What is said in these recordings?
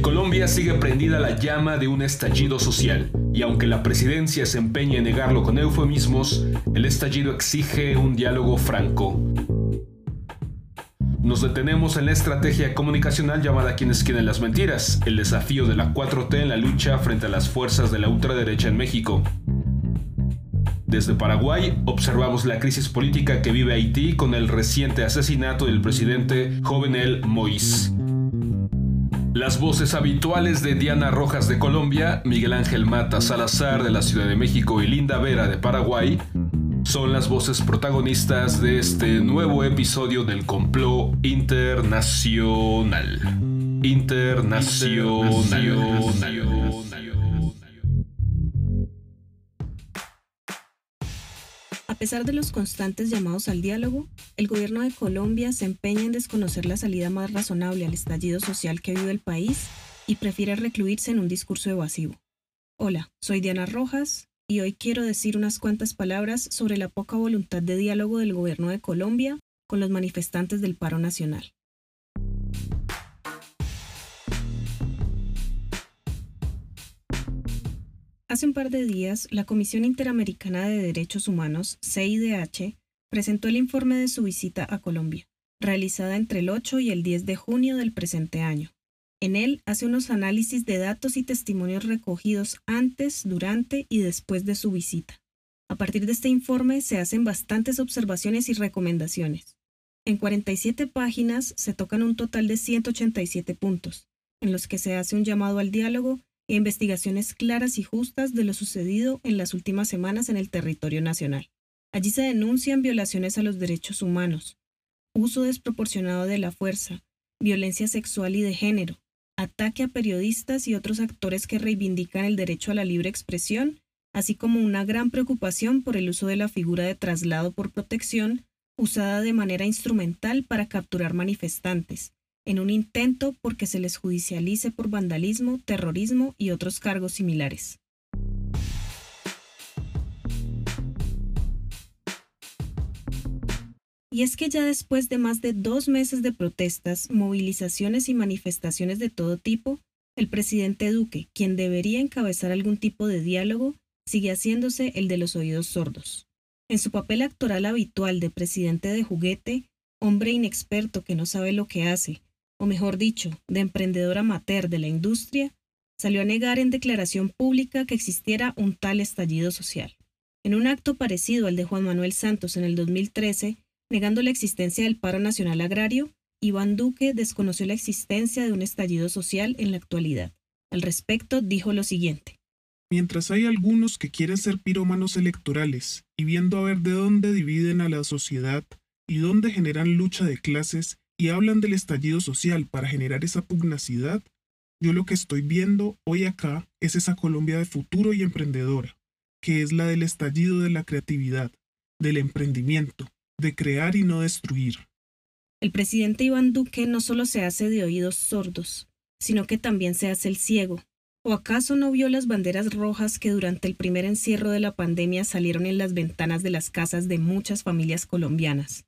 En Colombia sigue prendida la llama de un estallido social, y aunque la presidencia se empeña en negarlo con eufemismos, el estallido exige un diálogo franco. Nos detenemos en la estrategia comunicacional llamada Quienes quieren las mentiras, el desafío de la 4T en la lucha frente a las fuerzas de la ultraderecha en México. Desde Paraguay observamos la crisis política que vive Haití con el reciente asesinato del presidente Jovenel Moïse. Las voces habituales de Diana Rojas de Colombia, Miguel Ángel Mata Salazar de la Ciudad de México y Linda Vera de Paraguay son las voces protagonistas de este nuevo episodio del complot internacional. Internacional. Pesar de los constantes llamados al diálogo, el gobierno de Colombia se empeña en desconocer la salida más razonable al estallido social que vive el país y prefiere recluirse en un discurso evasivo. Hola, soy Diana Rojas y hoy quiero decir unas cuantas palabras sobre la poca voluntad de diálogo del gobierno de Colombia con los manifestantes del paro nacional. Hace un par de días, la Comisión Interamericana de Derechos Humanos, CIDH, presentó el informe de su visita a Colombia, realizada entre el 8 y el 10 de junio del presente año. En él hace unos análisis de datos y testimonios recogidos antes, durante y después de su visita. A partir de este informe se hacen bastantes observaciones y recomendaciones. En 47 páginas se tocan un total de 187 puntos, en los que se hace un llamado al diálogo investigaciones claras y justas de lo sucedido en las últimas semanas en el territorio nacional. Allí se denuncian violaciones a los derechos humanos, uso desproporcionado de la fuerza, violencia sexual y de género, ataque a periodistas y otros actores que reivindican el derecho a la libre expresión, así como una gran preocupación por el uso de la figura de traslado por protección usada de manera instrumental para capturar manifestantes, en un intento porque se les judicialice por vandalismo, terrorismo y otros cargos similares. Y es que ya después de más de dos meses de protestas, movilizaciones y manifestaciones de todo tipo, el presidente Duque, quien debería encabezar algún tipo de diálogo, sigue haciéndose el de los oídos sordos. En su papel actoral habitual de presidente de juguete, hombre inexperto que no sabe lo que hace, o mejor dicho, de emprendedor amateur de la industria, salió a negar en declaración pública que existiera un tal estallido social. En un acto parecido al de Juan Manuel Santos en el 2013, negando la existencia del paro nacional agrario, Iván Duque desconoció la existencia de un estallido social en la actualidad. Al respecto, dijo lo siguiente. Mientras hay algunos que quieren ser pirómanos electorales y viendo a ver de dónde dividen a la sociedad y dónde generan lucha de clases, y hablan del estallido social para generar esa pugnacidad, yo lo que estoy viendo hoy acá es esa Colombia de futuro y emprendedora, que es la del estallido de la creatividad, del emprendimiento, de crear y no destruir. El presidente Iván Duque no solo se hace de oídos sordos, sino que también se hace el ciego. ¿O acaso no vio las banderas rojas que durante el primer encierro de la pandemia salieron en las ventanas de las casas de muchas familias colombianas?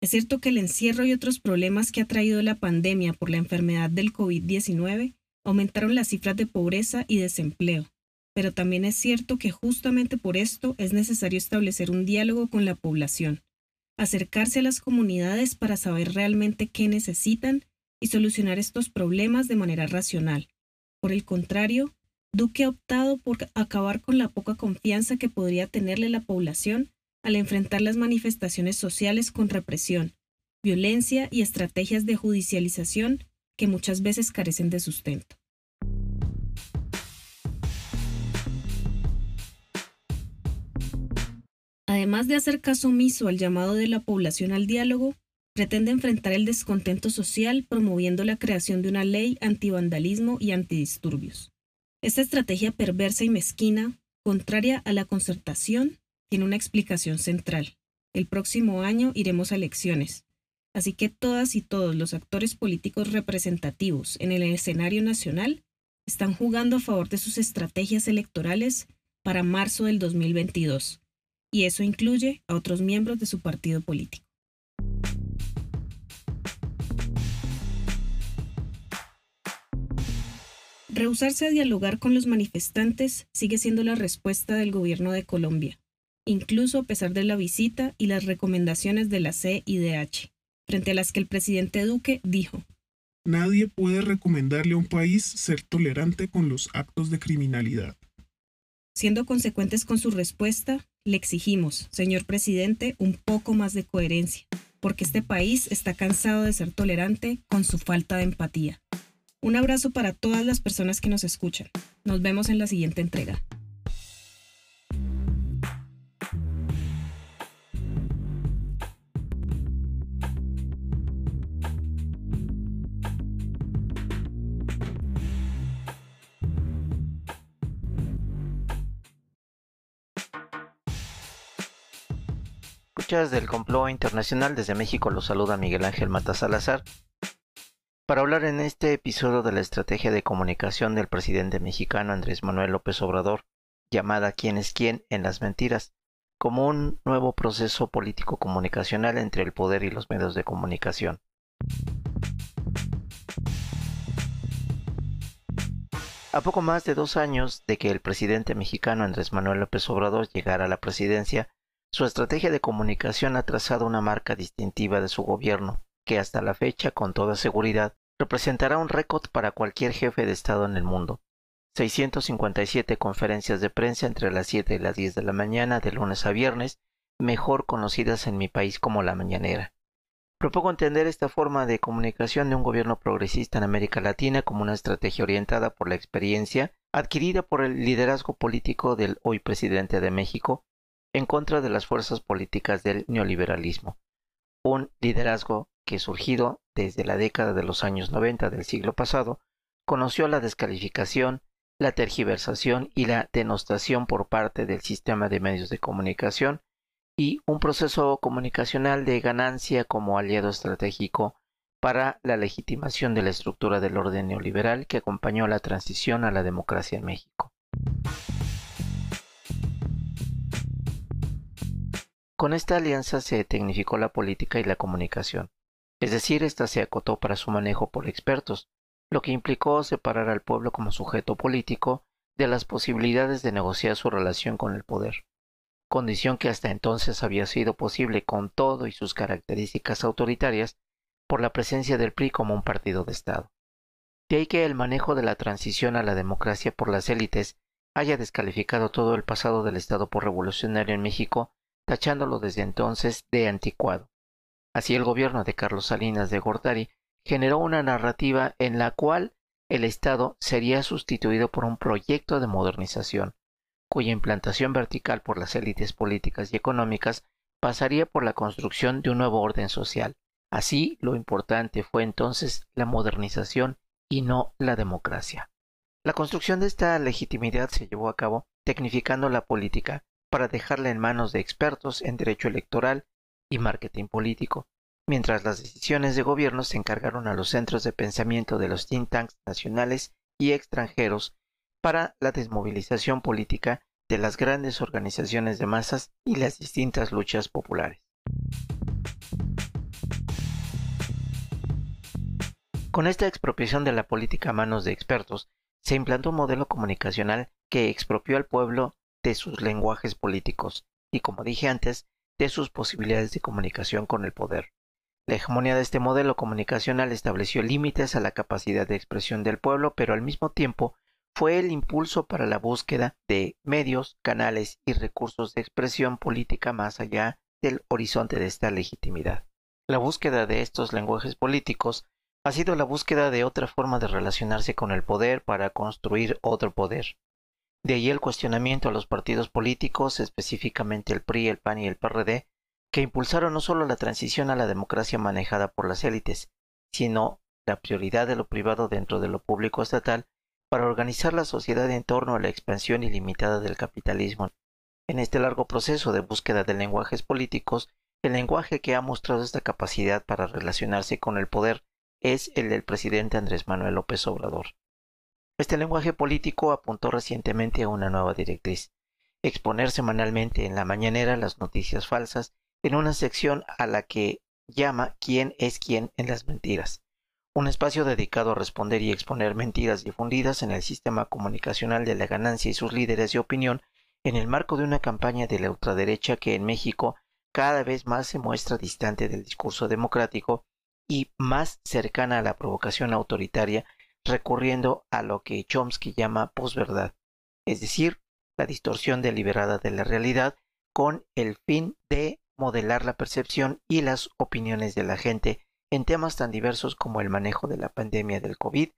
Es cierto que el encierro y otros problemas que ha traído la pandemia por la enfermedad del COVID-19 aumentaron las cifras de pobreza y desempleo, pero también es cierto que justamente por esto es necesario establecer un diálogo con la población, acercarse a las comunidades para saber realmente qué necesitan y solucionar estos problemas de manera racional. Por el contrario, Duque ha optado por acabar con la poca confianza que podría tenerle la población al enfrentar las manifestaciones sociales con represión, violencia y estrategias de judicialización que muchas veces carecen de sustento. Además de hacer caso omiso al llamado de la población al diálogo, pretende enfrentar el descontento social promoviendo la creación de una ley antivandalismo y antidisturbios. Esta estrategia perversa y mezquina, contraria a la concertación, tiene una explicación central. El próximo año iremos a elecciones, así que todas y todos los actores políticos representativos en el escenario nacional están jugando a favor de sus estrategias electorales para marzo del 2022, y eso incluye a otros miembros de su partido político. Rehusarse a dialogar con los manifestantes sigue siendo la respuesta del gobierno de Colombia, incluso a pesar de la visita y las recomendaciones de la CIDH, frente a las que el presidente Duque dijo, Nadie puede recomendarle a un país ser tolerante con los actos de criminalidad. Siendo consecuentes con su respuesta, le exigimos, señor presidente, un poco más de coherencia, porque este país está cansado de ser tolerante con su falta de empatía. Un abrazo para todas las personas que nos escuchan. Nos vemos en la siguiente entrega. Del complot internacional desde México los saluda Miguel Ángel Mata Salazar para hablar en este episodio de la estrategia de comunicación del presidente mexicano Andrés Manuel López Obrador, llamada quién es quién en las mentiras, como un nuevo proceso político comunicacional entre el poder y los medios de comunicación. A poco más de dos años de que el presidente mexicano Andrés Manuel López Obrador llegara a la presidencia, su estrategia de comunicación ha trazado una marca distintiva de su gobierno, que hasta la fecha, con toda seguridad, representará un récord para cualquier jefe de Estado en el mundo. 657 conferencias de prensa entre las 7 y las 10 de la mañana de lunes a viernes, mejor conocidas en mi país como la mañanera. Propongo entender esta forma de comunicación de un gobierno progresista en América Latina como una estrategia orientada por la experiencia adquirida por el liderazgo político del hoy presidente de México en contra de las fuerzas políticas del neoliberalismo, un liderazgo que surgido desde la década de los años 90 del siglo pasado, conoció la descalificación, la tergiversación y la denostación por parte del sistema de medios de comunicación y un proceso comunicacional de ganancia como aliado estratégico para la legitimación de la estructura del orden neoliberal que acompañó la transición a la democracia en México. Con esta alianza se tecnificó la política y la comunicación, es decir, ésta se acotó para su manejo por expertos, lo que implicó separar al pueblo como sujeto político de las posibilidades de negociar su relación con el poder, condición que hasta entonces había sido posible con todo y sus características autoritarias por la presencia del PRI como un partido de Estado. De ahí que el manejo de la transición a la democracia por las élites haya descalificado todo el pasado del Estado por revolucionario en México tachándolo desde entonces de anticuado. Así el gobierno de Carlos Salinas de Gortari generó una narrativa en la cual el Estado sería sustituido por un proyecto de modernización, cuya implantación vertical por las élites políticas y económicas pasaría por la construcción de un nuevo orden social. Así, lo importante fue entonces la modernización y no la democracia. La construcción de esta legitimidad se llevó a cabo tecnificando la política, para dejarla en manos de expertos en derecho electoral y marketing político, mientras las decisiones de gobierno se encargaron a los centros de pensamiento de los think tanks nacionales y extranjeros para la desmovilización política de las grandes organizaciones de masas y las distintas luchas populares. Con esta expropiación de la política a manos de expertos, se implantó un modelo comunicacional que expropió al pueblo de sus lenguajes políticos y, como dije antes, de sus posibilidades de comunicación con el poder. La hegemonía de este modelo comunicacional estableció límites a la capacidad de expresión del pueblo, pero al mismo tiempo fue el impulso para la búsqueda de medios, canales y recursos de expresión política más allá del horizonte de esta legitimidad. La búsqueda de estos lenguajes políticos ha sido la búsqueda de otra forma de relacionarse con el poder para construir otro poder. De ahí el cuestionamiento a los partidos políticos, específicamente el PRI, el PAN y el PRD, que impulsaron no solo la transición a la democracia manejada por las élites, sino la prioridad de lo privado dentro de lo público estatal para organizar la sociedad en torno a la expansión ilimitada del capitalismo. En este largo proceso de búsqueda de lenguajes políticos, el lenguaje que ha mostrado esta capacidad para relacionarse con el poder es el del presidente Andrés Manuel López Obrador. Este lenguaje político apuntó recientemente a una nueva directriz, exponer semanalmente en la mañanera las noticias falsas en una sección a la que llama quién es quién en las mentiras, un espacio dedicado a responder y exponer mentiras difundidas en el sistema comunicacional de la ganancia y sus líderes de opinión en el marco de una campaña de la ultraderecha que en México cada vez más se muestra distante del discurso democrático y más cercana a la provocación autoritaria, recurriendo a lo que Chomsky llama posverdad, es decir, la distorsión deliberada de la realidad con el fin de modelar la percepción y las opiniones de la gente en temas tan diversos como el manejo de la pandemia del COVID,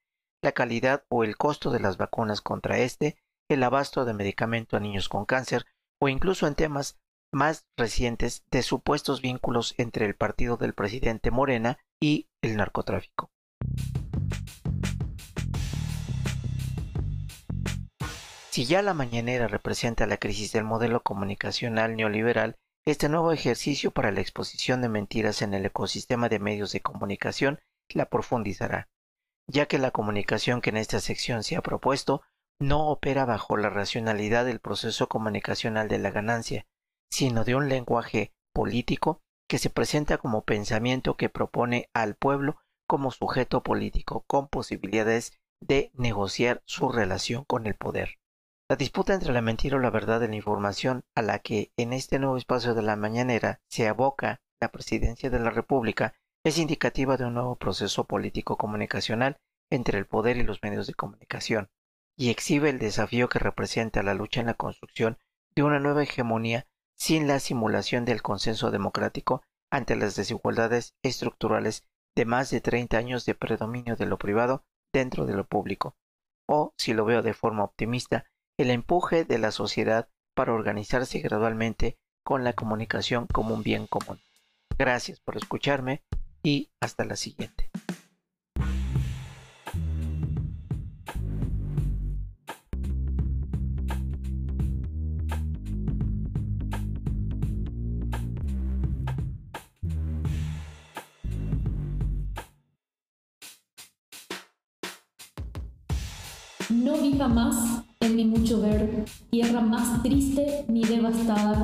la calidad o el costo de las vacunas contra este, el abasto de medicamento a niños con cáncer o incluso en temas más recientes de supuestos vínculos entre el partido del presidente Morena y el narcotráfico. Si ya la mañanera representa la crisis del modelo comunicacional neoliberal, este nuevo ejercicio para la exposición de mentiras en el ecosistema de medios de comunicación la profundizará, ya que la comunicación que en esta sección se ha propuesto no opera bajo la racionalidad del proceso comunicacional de la ganancia, sino de un lenguaje político que se presenta como pensamiento que propone al pueblo como sujeto político con posibilidades de negociar su relación con el poder. La disputa entre la mentira o la verdad de la información a la que en este nuevo espacio de la mañanera se aboca la presidencia de la República es indicativa de un nuevo proceso político comunicacional entre el poder y los medios de comunicación, y exhibe el desafío que representa la lucha en la construcción de una nueva hegemonía sin la simulación del consenso democrático ante las desigualdades estructurales de más de 30 años de predominio de lo privado dentro de lo público, o, si lo veo de forma optimista, el empuje de la sociedad para organizarse gradualmente con la comunicación como un bien común. Gracias por escucharme y hasta la siguiente.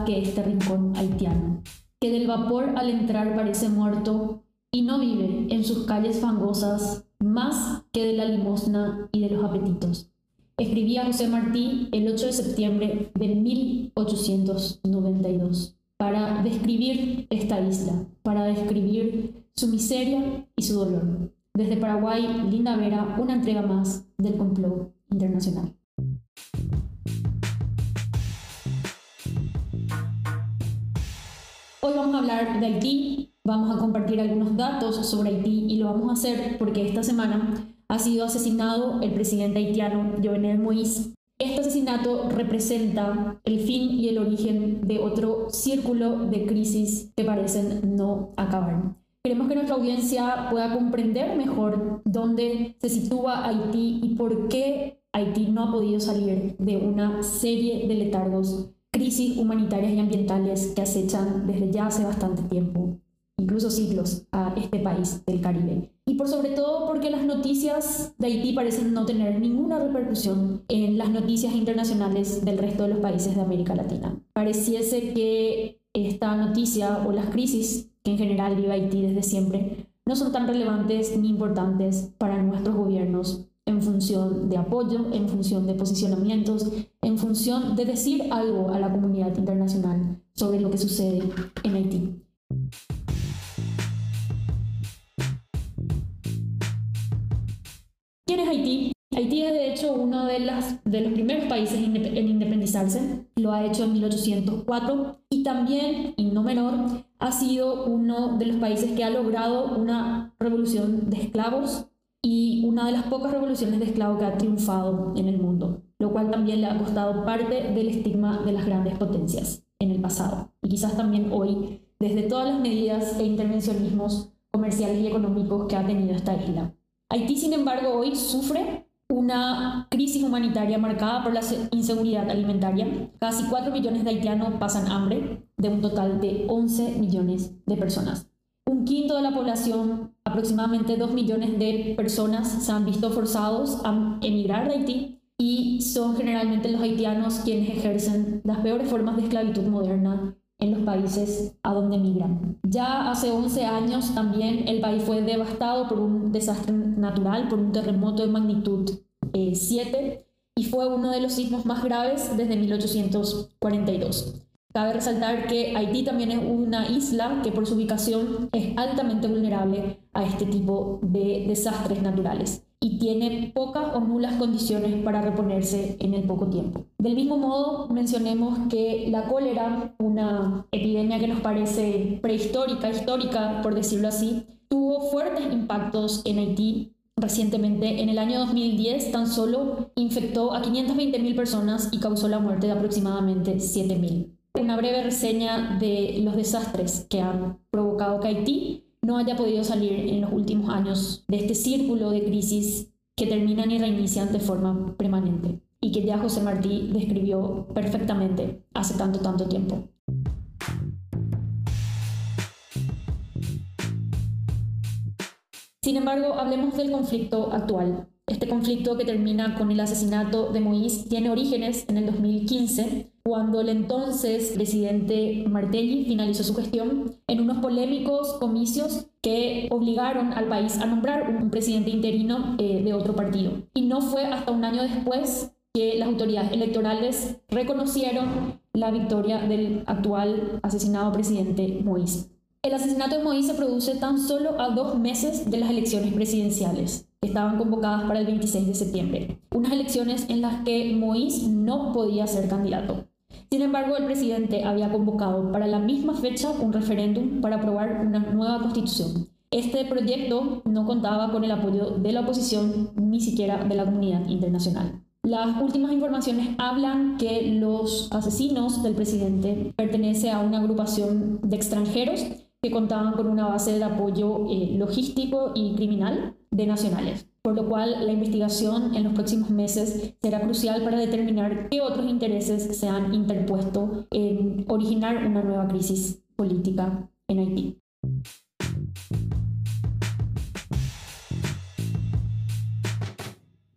Que este rincón haitiano, que del vapor al entrar parece muerto y no vive en sus calles fangosas más que de la limosna y de los apetitos. Escribía José Martí el 8 de septiembre de 1892 para describir esta isla, para describir su miseria y su dolor. Desde Paraguay, Linda Vera, una entrega más del complot internacional. Vamos a hablar de Haití, vamos a compartir algunos datos sobre Haití y lo vamos a hacer porque esta semana ha sido asesinado el presidente haitiano Jovenel Moïse. Este asesinato representa el fin y el origen de otro círculo de crisis que parecen no acabar. Queremos que nuestra audiencia pueda comprender mejor dónde se sitúa Haití y por qué Haití no ha podido salir de una serie de letargos crisis humanitarias y ambientales que acechan desde ya hace bastante tiempo, incluso siglos, a este país del Caribe. Y por sobre todo porque las noticias de Haití parecen no tener ninguna repercusión en las noticias internacionales del resto de los países de América Latina. Pareciese que esta noticia o las crisis que en general vive Haití desde siempre no son tan relevantes ni importantes para nuestros gobiernos en función de apoyo, en función de posicionamientos, en función de decir algo a la comunidad internacional sobre lo que sucede en Haití. ¿Quién es Haití? Haití es de hecho uno de, las, de los primeros países en independizarse, lo ha hecho en 1804 y también, y no menor, ha sido uno de los países que ha logrado una revolución de esclavos y una de las pocas revoluciones de esclavos que ha triunfado en el mundo, lo cual también le ha costado parte del estigma de las grandes potencias en el pasado y quizás también hoy desde todas las medidas e intervencionismos comerciales y económicos que ha tenido esta isla. Haití, sin embargo, hoy sufre una crisis humanitaria marcada por la inseguridad alimentaria. Casi 4 millones de haitianos pasan hambre, de un total de 11 millones de personas. Quinto de la población, aproximadamente 2 millones de personas, se han visto forzados a emigrar de Haití y son generalmente los haitianos quienes ejercen las peores formas de esclavitud moderna en los países a donde migran. Ya hace 11 años también el país fue devastado por un desastre natural, por un terremoto de magnitud 7 eh, y fue uno de los sismos más graves desde 1842. Cabe resaltar que Haití también es una isla que por su ubicación es altamente vulnerable a este tipo de desastres naturales y tiene pocas o nulas condiciones para reponerse en el poco tiempo. Del mismo modo, mencionemos que la cólera, una epidemia que nos parece prehistórica, histórica, por decirlo así, tuvo fuertes impactos en Haití Recientemente, en el año 2010, tan solo infectó a 520.000 personas y causó la muerte de aproximadamente 7.000 una breve reseña de los desastres que han provocado que Haití no haya podido salir en los últimos años de este círculo de crisis que terminan y reinician de forma permanente y que ya José Martí describió perfectamente hace tanto, tanto tiempo. Sin embargo, hablemos del conflicto actual. Este conflicto que termina con el asesinato de Moïse tiene orígenes en el 2015, cuando el entonces presidente Martelli finalizó su gestión en unos polémicos comicios que obligaron al país a nombrar un presidente interino eh, de otro partido. Y no fue hasta un año después que las autoridades electorales reconocieron la victoria del actual asesinado presidente Moïse. El asesinato de Moïse se produce tan solo a dos meses de las elecciones presidenciales que estaban convocadas para el 26 de septiembre, unas elecciones en las que Moïse no podía ser candidato. Sin embargo, el presidente había convocado para la misma fecha un referéndum para aprobar una nueva constitución. Este proyecto no contaba con el apoyo de la oposición ni siquiera de la comunidad internacional. Las últimas informaciones hablan que los asesinos del presidente pertenecen a una agrupación de extranjeros que contaban con una base de apoyo eh, logístico y criminal de nacionales, por lo cual la investigación en los próximos meses será crucial para determinar qué otros intereses se han interpuesto en originar una nueva crisis política en Haití.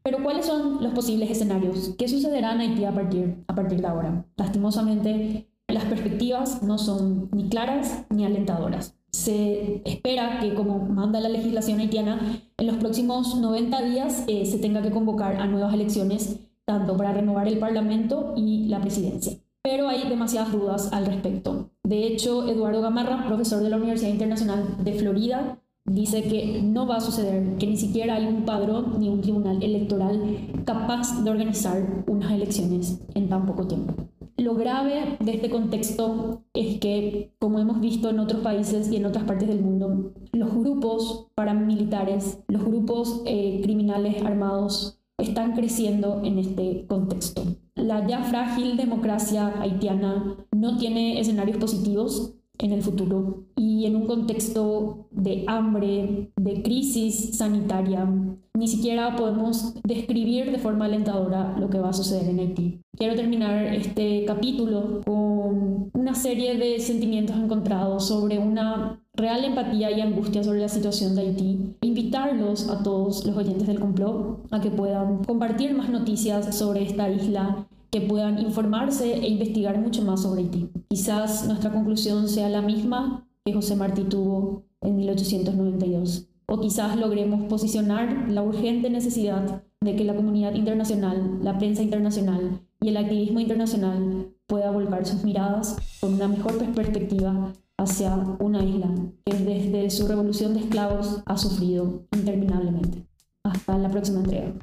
Pero ¿cuáles son los posibles escenarios? ¿Qué sucederá en Haití a partir, a partir de ahora? Lastimosamente, las perspectivas no son ni claras ni alentadoras. Se espera que, como manda la legislación haitiana, en los próximos 90 días eh, se tenga que convocar a nuevas elecciones, tanto para renovar el Parlamento y la presidencia. Pero hay demasiadas dudas al respecto. De hecho, Eduardo Gamarra, profesor de la Universidad Internacional de Florida, dice que no va a suceder, que ni siquiera hay un padrón ni un tribunal electoral capaz de organizar unas elecciones en tan poco tiempo. Lo grave de este contexto es que, como hemos visto en otros países y en otras partes del mundo, los grupos paramilitares, los grupos eh, criminales armados están creciendo en este contexto. La ya frágil democracia haitiana no tiene escenarios positivos en el futuro y en un contexto de hambre, de crisis sanitaria, ni siquiera podemos describir de forma alentadora lo que va a suceder en Haití. Quiero terminar este capítulo con una serie de sentimientos encontrados sobre una real empatía y angustia sobre la situación de Haití. Invitarlos a todos los oyentes del complot a que puedan compartir más noticias sobre esta isla que puedan informarse e investigar mucho más sobre Haití. Quizás nuestra conclusión sea la misma que José Martí tuvo en 1892. O quizás logremos posicionar la urgente necesidad de que la comunidad internacional, la prensa internacional y el activismo internacional pueda volcar sus miradas con una mejor perspectiva hacia una isla que desde su revolución de esclavos ha sufrido interminablemente. Hasta la próxima entrega.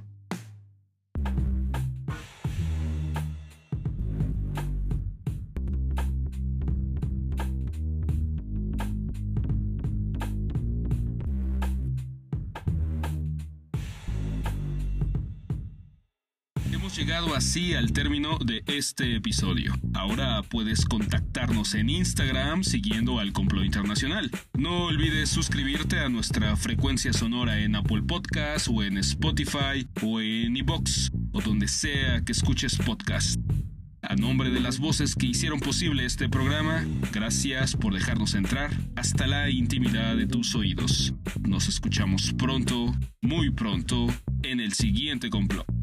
Llegado así al término de este episodio. Ahora puedes contactarnos en Instagram siguiendo al Complot Internacional. No olvides suscribirte a nuestra frecuencia sonora en Apple Podcasts o en Spotify o en iBox o donde sea que escuches podcast. A nombre de las voces que hicieron posible este programa, gracias por dejarnos entrar hasta la intimidad de tus oídos. Nos escuchamos pronto, muy pronto, en el siguiente complot.